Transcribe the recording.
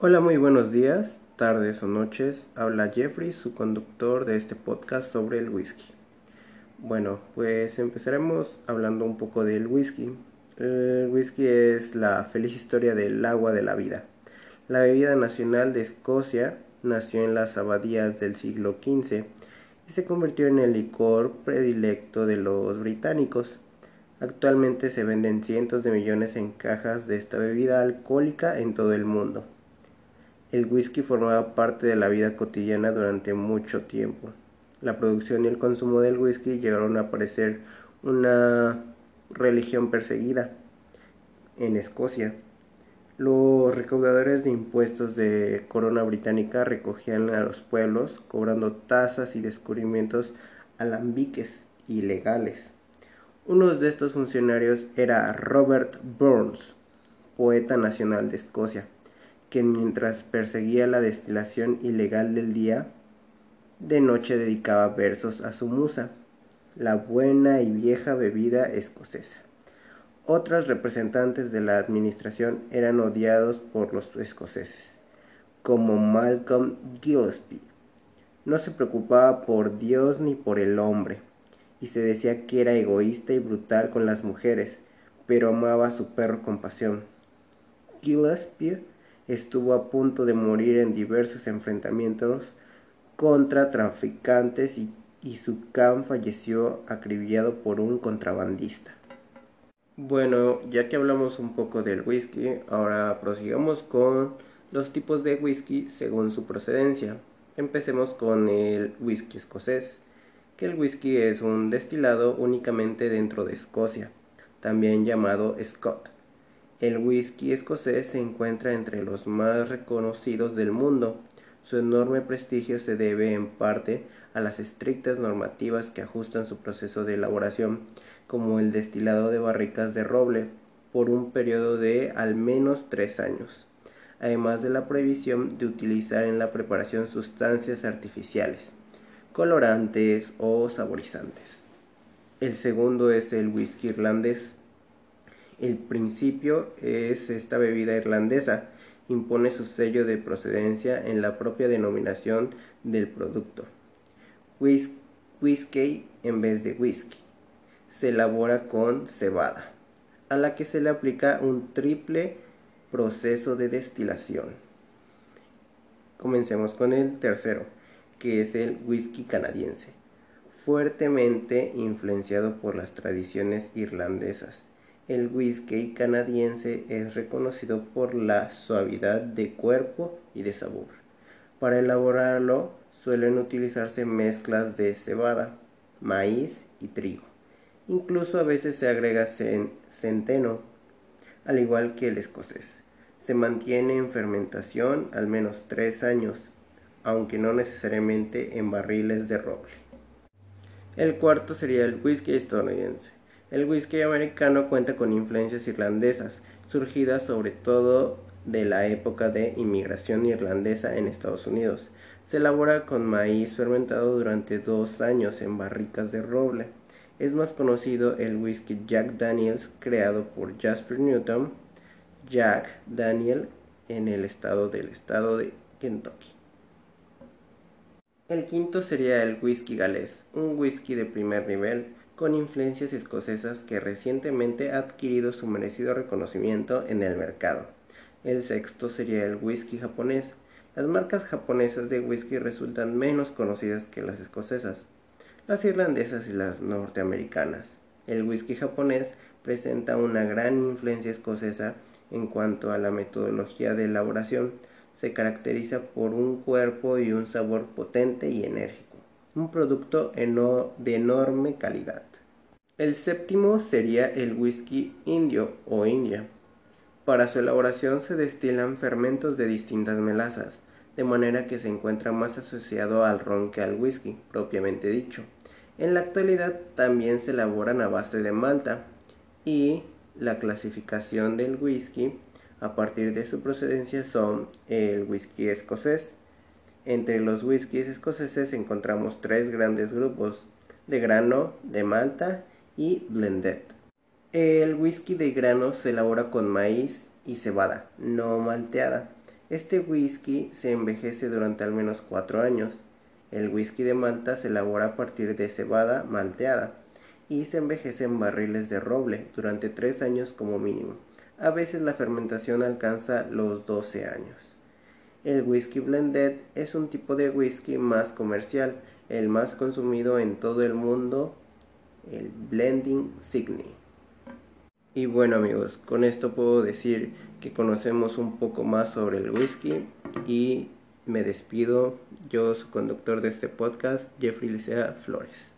Hola, muy buenos días, tardes o noches. Habla Jeffrey, su conductor de este podcast sobre el whisky. Bueno, pues empezaremos hablando un poco del whisky. El whisky es la feliz historia del agua de la vida. La bebida nacional de Escocia nació en las abadías del siglo XV y se convirtió en el licor predilecto de los británicos. Actualmente se venden cientos de millones en cajas de esta bebida alcohólica en todo el mundo. El whisky formaba parte de la vida cotidiana durante mucho tiempo. La producción y el consumo del whisky llegaron a parecer una religión perseguida en Escocia. Los recaudadores de impuestos de corona británica recogían a los pueblos cobrando tasas y descubrimientos alambiques ilegales. Uno de estos funcionarios era Robert Burns, poeta nacional de Escocia que mientras perseguía la destilación ilegal del día, de noche dedicaba versos a su musa, la buena y vieja bebida escocesa. Otras representantes de la administración eran odiados por los escoceses, como Malcolm Gillespie. No se preocupaba por Dios ni por el hombre, y se decía que era egoísta y brutal con las mujeres, pero amaba a su perro con pasión. Gillespie estuvo a punto de morir en diversos enfrentamientos contra traficantes y, su can falleció acribillado por un contrabandista. Bueno, ya que hablamos un poco del whisky, ahora prosigamos con los tipos de whisky según su procedencia. Empecemos con el whisky escocés, que el whisky es un destilado únicamente dentro de Escocia, también llamado Scott el whisky escocés se encuentra entre los más reconocidos del mundo. Su enorme prestigio se debe en parte a las estrictas normativas que ajustan su proceso de elaboración, como el destilado de barricas de roble, por un periodo de al menos tres años, además de la prohibición de utilizar en la preparación sustancias artificiales, colorantes o saborizantes. El segundo es el whisky irlandés, el principio es esta bebida irlandesa. Impone su sello de procedencia en la propia denominación del producto. whisky en vez de whisky. Se elabora con cebada, a la que se le aplica un triple proceso de destilación. Comencemos con el tercero, que es el whisky canadiense, fuertemente influenciado por las tradiciones irlandesas el whisky canadiense es reconocido por la suavidad de cuerpo y de sabor. Para elaborarlo suelen utilizarse mezclas de cebada, maíz y trigo. Incluso a veces se agrega centeno, al igual que el escocés. Se mantiene en fermentación al menos tres años, aunque no necesariamente en barriles de roble. El cuarto sería el whisky estadounidense. El whisky americano cuenta con influencias irlandesas, surgidas sobre todo de la época de inmigración irlandesa en Estados Unidos. Se elabora con maíz fermentado durante dos años en barricas de roble. Es más conocido el whisky Jack Daniels creado por Jasper Newton, Jack Daniel en el estado del estado de Kentucky. El quinto sería el whisky galés, un whisky de primer nivel con influencias escocesas que recientemente ha adquirido su merecido reconocimiento en el mercado. El sexto sería el whisky japonés. Las marcas japonesas de whisky resultan menos conocidas que las escocesas, las irlandesas y las norteamericanas. El whisky japonés presenta una gran influencia escocesa en cuanto a la metodología de elaboración. Se caracteriza por un cuerpo y un sabor potente y enérgico un producto de enorme calidad. El séptimo sería el whisky indio o india. Para su elaboración se destilan fermentos de distintas melazas, de manera que se encuentra más asociado al ron que al whisky, propiamente dicho. En la actualidad también se elaboran a base de malta y la clasificación del whisky a partir de su procedencia son el whisky escocés, entre los whiskies escoceses encontramos tres grandes grupos, de grano, de malta y blended. El whisky de grano se elabora con maíz y cebada, no malteada. Este whisky se envejece durante al menos 4 años. El whisky de Malta se elabora a partir de cebada malteada y se envejece en barriles de roble durante 3 años como mínimo. A veces la fermentación alcanza los 12 años. El whisky blended es un tipo de whisky más comercial, el más consumido en todo el mundo, el blending Sydney. Y bueno amigos, con esto puedo decir que conocemos un poco más sobre el whisky y me despido. Yo, su conductor de este podcast, Jeffrey Licea Flores.